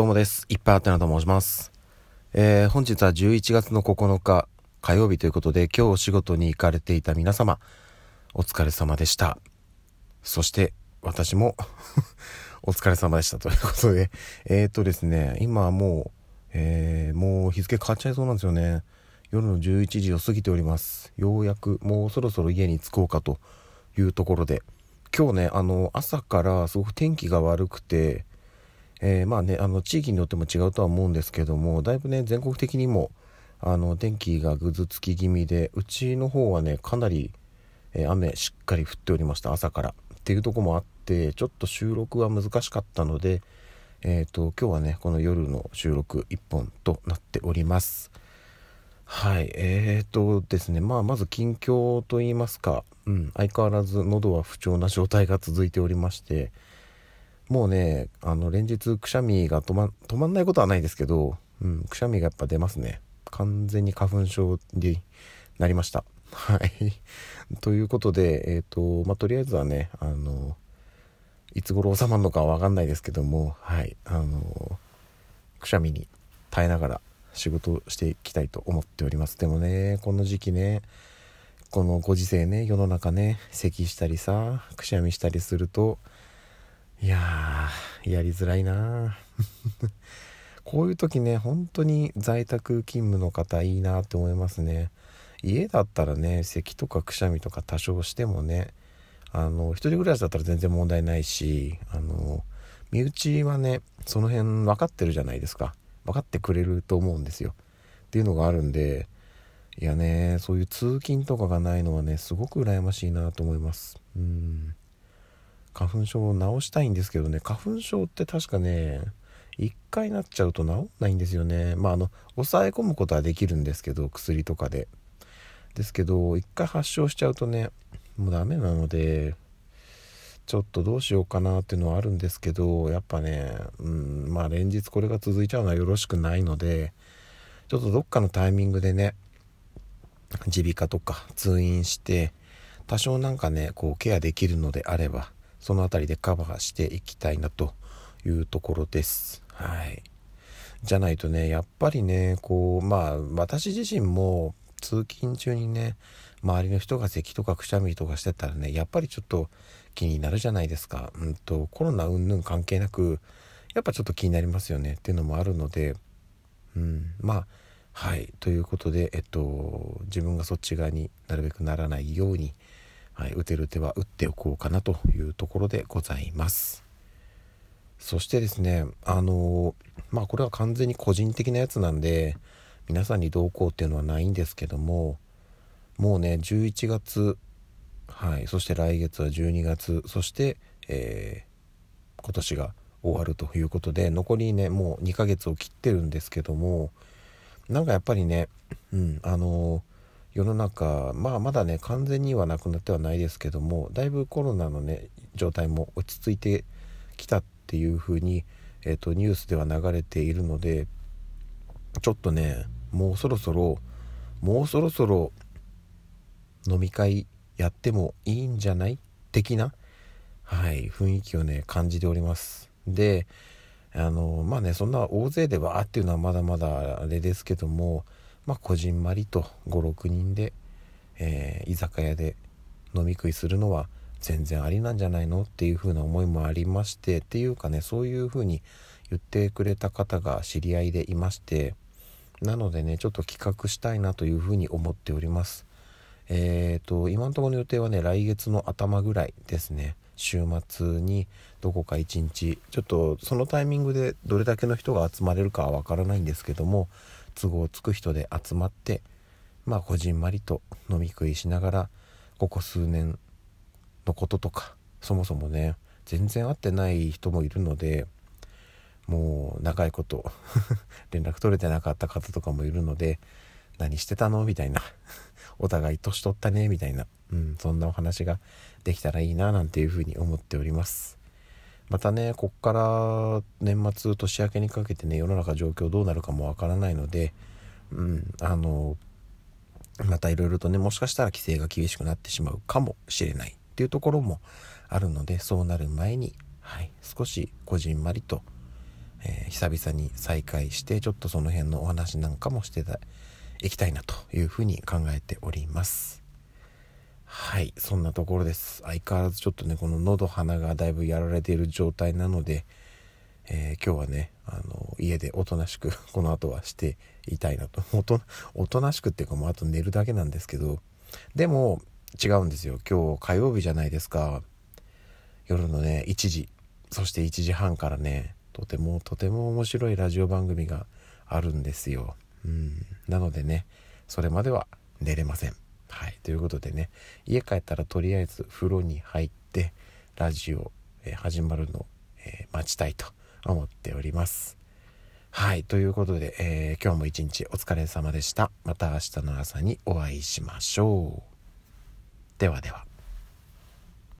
どうもです。いっぱいあってなと申します。えー、本日は11月の9日火曜日ということで、今日お仕事に行かれていた皆様、お疲れ様でした。そして、私も お疲れ様でしたということで、えーとですね、今もう、えー、もう日付変わっちゃいそうなんですよね。夜の11時を過ぎております。ようやくもうそろそろ家に着こうかというところで、今日ね、あの、朝からすごく天気が悪くて、えー、まあねあの地域によっても違うとは思うんですけどもだいぶね全国的にもあの天気がぐずつき気味でうちの方はねかなり、えー、雨しっかり降っておりました朝から。っていうとこもあってちょっと収録は難しかったのでえーと、今日はねこの夜の収録1本となっております。はいえーとですねまあまず近況といいますか、うん、相変わらず喉は不調な状態が続いておりましてもうね、あの、連日くしゃみが止ま、止まんないことはないですけど、うん、くしゃみがやっぱ出ますね。完全に花粉症になりました。はい。ということで、えっ、ー、と、まあ、とりあえずはね、あの、いつ頃収まるのかわかんないですけども、はい、あの、くしゃみに耐えながら仕事していきたいと思っております。でもね、この時期ね、このご時世ね、世の中ね、咳したりさ、くしゃみしたりすると、いやー、やりづらいな こういう時ね、本当に在宅勤務の方いいなって思いますね。家だったらね、咳とかくしゃみとか多少してもね、あの、一人暮らしだったら全然問題ないし、あの、身内はね、その辺分かってるじゃないですか。分かってくれると思うんですよ。っていうのがあるんで、いやね、そういう通勤とかがないのはね、すごく羨ましいなと思います。うん。花粉症を治したいんですけどね花粉症って確かね1回なっちゃうと治んないんですよね。まああの抑え込むことはできるんですけど薬とかで。ですけど1回発症しちゃうとねもうダメなのでちょっとどうしようかなっていうのはあるんですけどやっぱねうんまあ連日これが続いちゃうのはよろしくないのでちょっとどっかのタイミングでね耳鼻科とか通院して多少なんかねこうケアできるのであればその辺りでカバーしていきたいなというところです。はい。じゃないとね、やっぱりね、こう、まあ、私自身も通勤中にね、周りの人が咳とかくしゃみとかしてたらね、やっぱりちょっと気になるじゃないですか。うんと、コロナ云々関係なく、やっぱちょっと気になりますよねっていうのもあるので、うん、まあ、はい。ということで、えっと、自分がそっち側になるべくならないように、はい、打てる手は打っておこうかなというところでございます。そしてですね、あのまあこれは完全に個人的なやつなんで、皆さんにどうこうっていうのはないんですけども、もうね、11月、はい、そして来月は12月、そして、えー、今年が終わるということで、残りね、もう2ヶ月を切ってるんですけども、なんかやっぱりね、うん、あの世の中まあまだね完全にはなくなってはないですけどもだいぶコロナのね状態も落ち着いてきたっていうふうに、えーと、ニュースでは流れているのでちょっとねもうそろそろもうそろそろ飲み会やってもいいんじゃない的な、はい、雰囲気をね感じております。であのまあねそんな大勢でわーっていうのはまだまだあれですけどもまあ、こじんまりと56人で、えー、居酒屋で飲み食いするのは全然ありなんじゃないの？っていう風な思いもありましてっていうかねそういう風に言ってくれた方が知り合いでいましてなのでねちょっと企画したいなという風に思っております。えーと今のところの予定はね来月の頭ぐらいですね。週末にどこか一日ちょっとそのタイミングでどれだけの人が集まれるかはわからないんですけども都合つく人で集まってまあこじんまりと飲み食いしながらここ数年のこととかそもそもね全然会ってない人もいるのでもう長いこと 連絡取れてなかった方とかもいるので何してたの？みたいな。お互い年取ったね？みたいな、うん、そんなお話ができたらいいななんていうふうに思っております。またねこっから年末年明けにかけてね世の中状況どうなるかもわからないのでうんあのまたいろいろとねもしかしたら規制が厳しくなってしまうかもしれないっていうところもあるのでそうなる前に、はい、少しこじんまりと、えー、久々に再会してちょっとその辺のお話なんかもしていきたいなというふうに考えております。はいそんなところです。相変わらずちょっとねこの喉鼻がだいぶやられている状態なので、えー、今日はねあの家でおとなしく この後はしていたいなと。おとなしくっていうかもうあと寝るだけなんですけどでも違うんですよ。今日火曜日じゃないですか。夜のね1時そして1時半からねとてもとても面白いラジオ番組があるんですよ。うん。なのでねそれまでは寝れません。はいということでね家帰ったらとりあえず風呂に入ってラジオ、え、始まるの、え、待ちたいと思っております。はいということで、えー、今日も一日お疲れ様でした。また明日の朝にお会いしましょう。ではでは。